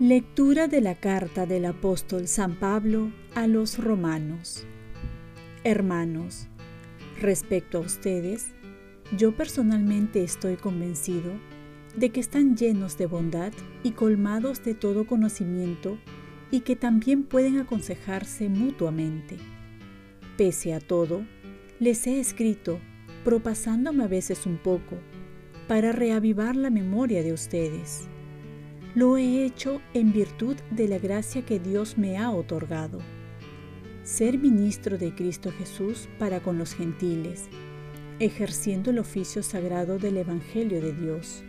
Lectura de la carta del apóstol San Pablo a los romanos. Hermanos, respecto a ustedes, yo personalmente estoy convencido de que están llenos de bondad y colmados de todo conocimiento y que también pueden aconsejarse mutuamente. Pese a todo, les he escrito, propasándome a veces un poco, para reavivar la memoria de ustedes lo he hecho en virtud de la gracia que Dios me ha otorgado. Ser ministro de Cristo Jesús para con los gentiles, ejerciendo el oficio sagrado del Evangelio de Dios,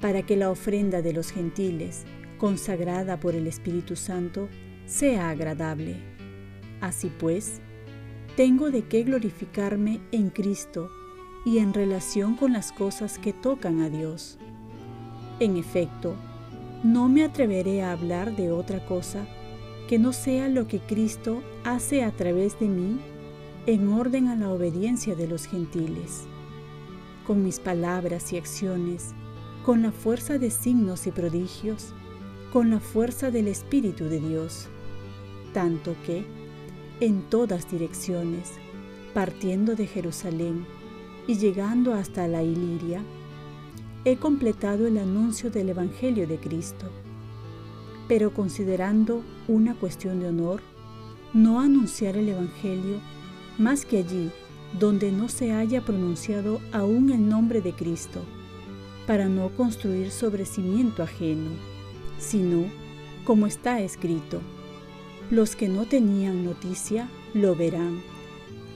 para que la ofrenda de los gentiles, consagrada por el Espíritu Santo, sea agradable. Así pues, tengo de qué glorificarme en Cristo y en relación con las cosas que tocan a Dios. En efecto, no me atreveré a hablar de otra cosa que no sea lo que Cristo hace a través de mí en orden a la obediencia de los gentiles. Con mis palabras y acciones, con la fuerza de signos y prodigios, con la fuerza del Espíritu de Dios, tanto que, en todas direcciones, partiendo de Jerusalén y llegando hasta la Iliria, he completado el anuncio del Evangelio de Cristo. Pero considerando una cuestión de honor, no anunciar el Evangelio más que allí donde no se haya pronunciado aún el nombre de Cristo, para no construir sobre cimiento ajeno, sino, como está escrito, los que no tenían noticia lo verán,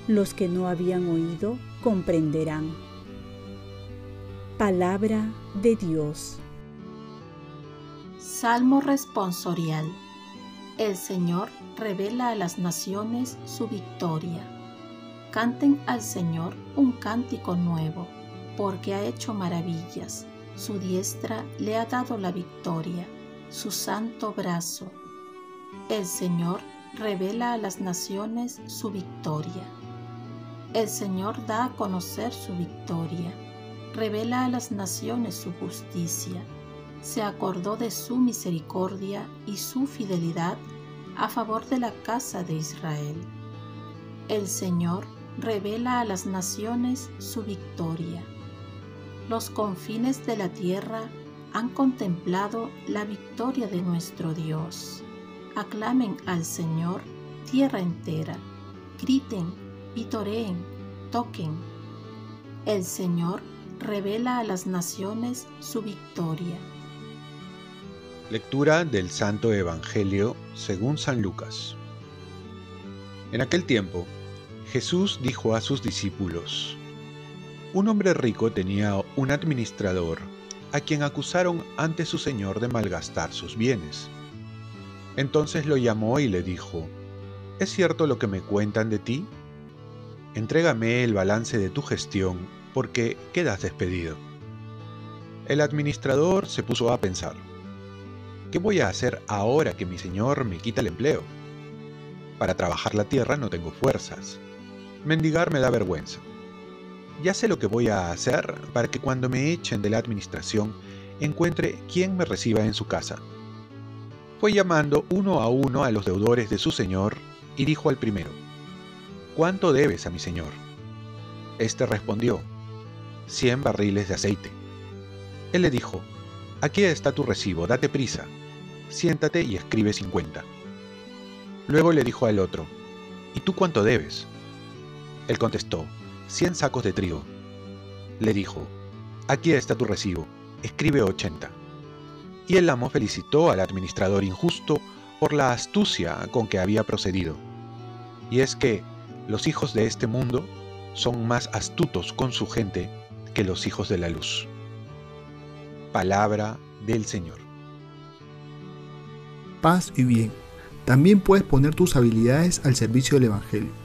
los que no habían oído comprenderán. Palabra de Dios. Salmo responsorial. El Señor revela a las naciones su victoria. Canten al Señor un cántico nuevo, porque ha hecho maravillas. Su diestra le ha dado la victoria, su santo brazo. El Señor revela a las naciones su victoria. El Señor da a conocer su victoria revela a las naciones su justicia, se acordó de su misericordia y su fidelidad a favor de la casa de Israel. El Señor revela a las naciones su victoria. Los confines de la tierra han contemplado la victoria de nuestro Dios. Aclamen al Señor tierra entera, griten, vitoreen, toquen. El Señor revela a las naciones su victoria. Lectura del Santo Evangelio según San Lucas. En aquel tiempo, Jesús dijo a sus discípulos, Un hombre rico tenía un administrador a quien acusaron ante su señor de malgastar sus bienes. Entonces lo llamó y le dijo, ¿Es cierto lo que me cuentan de ti? Entrégame el balance de tu gestión porque quedas despedido. El administrador se puso a pensar, ¿qué voy a hacer ahora que mi señor me quita el empleo? Para trabajar la tierra no tengo fuerzas. Mendigar me da vergüenza. Ya sé lo que voy a hacer para que cuando me echen de la administración encuentre quien me reciba en su casa. Fue llamando uno a uno a los deudores de su señor y dijo al primero, ¿Cuánto debes a mi señor? Este respondió, 100 barriles de aceite. Él le dijo, Aquí está tu recibo, date prisa, siéntate y escribe 50. Luego le dijo al otro, ¿Y tú cuánto debes? Él contestó, 100 sacos de trigo. Le dijo, Aquí está tu recibo, escribe 80. Y el amo felicitó al administrador injusto por la astucia con que había procedido. Y es que los hijos de este mundo son más astutos con su gente que los hijos de la luz. Palabra del Señor. Paz y bien. También puedes poner tus habilidades al servicio del Evangelio.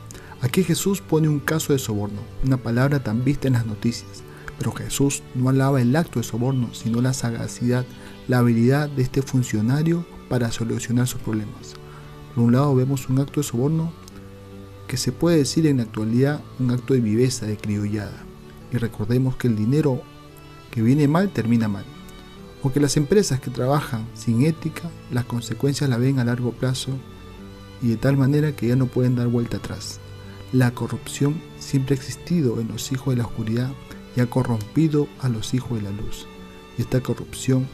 Aquí Jesús pone un caso de soborno, una palabra tan vista en las noticias. Pero Jesús no alaba el acto de soborno, sino la sagacidad, la habilidad de este funcionario para solucionar sus problemas. Por un lado vemos un acto de soborno que se puede decir en la actualidad un acto de viveza, de criollada. Y recordemos que el dinero que viene mal termina mal. O que las empresas que trabajan sin ética, las consecuencias las ven a largo plazo y de tal manera que ya no pueden dar vuelta atrás. La corrupción siempre ha existido en los hijos de la oscuridad y ha corrompido a los hijos de la luz. Y esta corrupción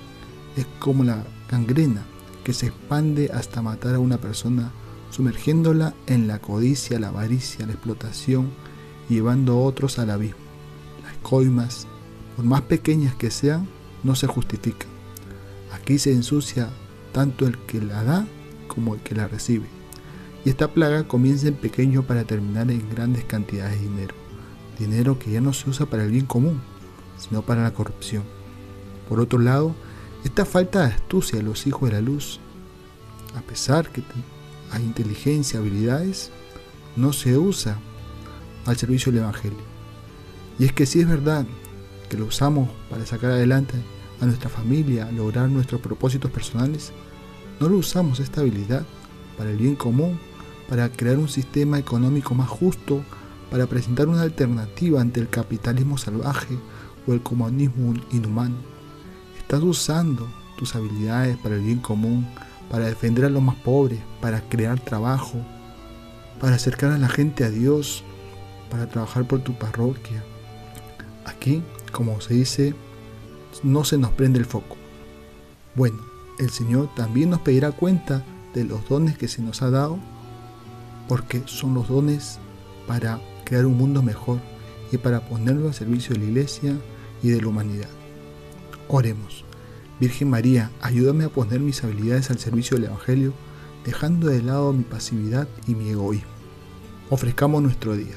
es como la gangrena que se expande hasta matar a una persona, sumergiéndola en la codicia, la avaricia, la explotación llevando a otros al abismo. Las coimas, por más pequeñas que sean, no se justifican. Aquí se ensucia tanto el que la da como el que la recibe. Y esta plaga comienza en pequeño para terminar en grandes cantidades de dinero. Dinero que ya no se usa para el bien común, sino para la corrupción. Por otro lado, esta falta de astucia de los hijos de la luz, a pesar que hay inteligencia, habilidades, no se usa al servicio del Evangelio. Y es que si es verdad que lo usamos para sacar adelante a nuestra familia, lograr nuestros propósitos personales, no lo usamos esta habilidad para el bien común, para crear un sistema económico más justo, para presentar una alternativa ante el capitalismo salvaje o el comunismo inhumano. Estás usando tus habilidades para el bien común, para defender a los más pobres, para crear trabajo, para acercar a la gente a Dios, para trabajar por tu parroquia. Aquí, como se dice, no se nos prende el foco. Bueno, el Señor también nos pedirá cuenta de los dones que se nos ha dado, porque son los dones para crear un mundo mejor y para ponerlo al servicio de la iglesia y de la humanidad. Oremos. Virgen María, ayúdame a poner mis habilidades al servicio del Evangelio, dejando de lado mi pasividad y mi egoísmo. Ofrezcamos nuestro día.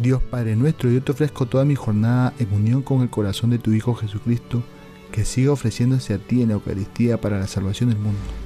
Dios Padre nuestro, yo te ofrezco toda mi jornada en unión con el corazón de tu Hijo Jesucristo, que siga ofreciéndose a ti en la Eucaristía para la salvación del mundo.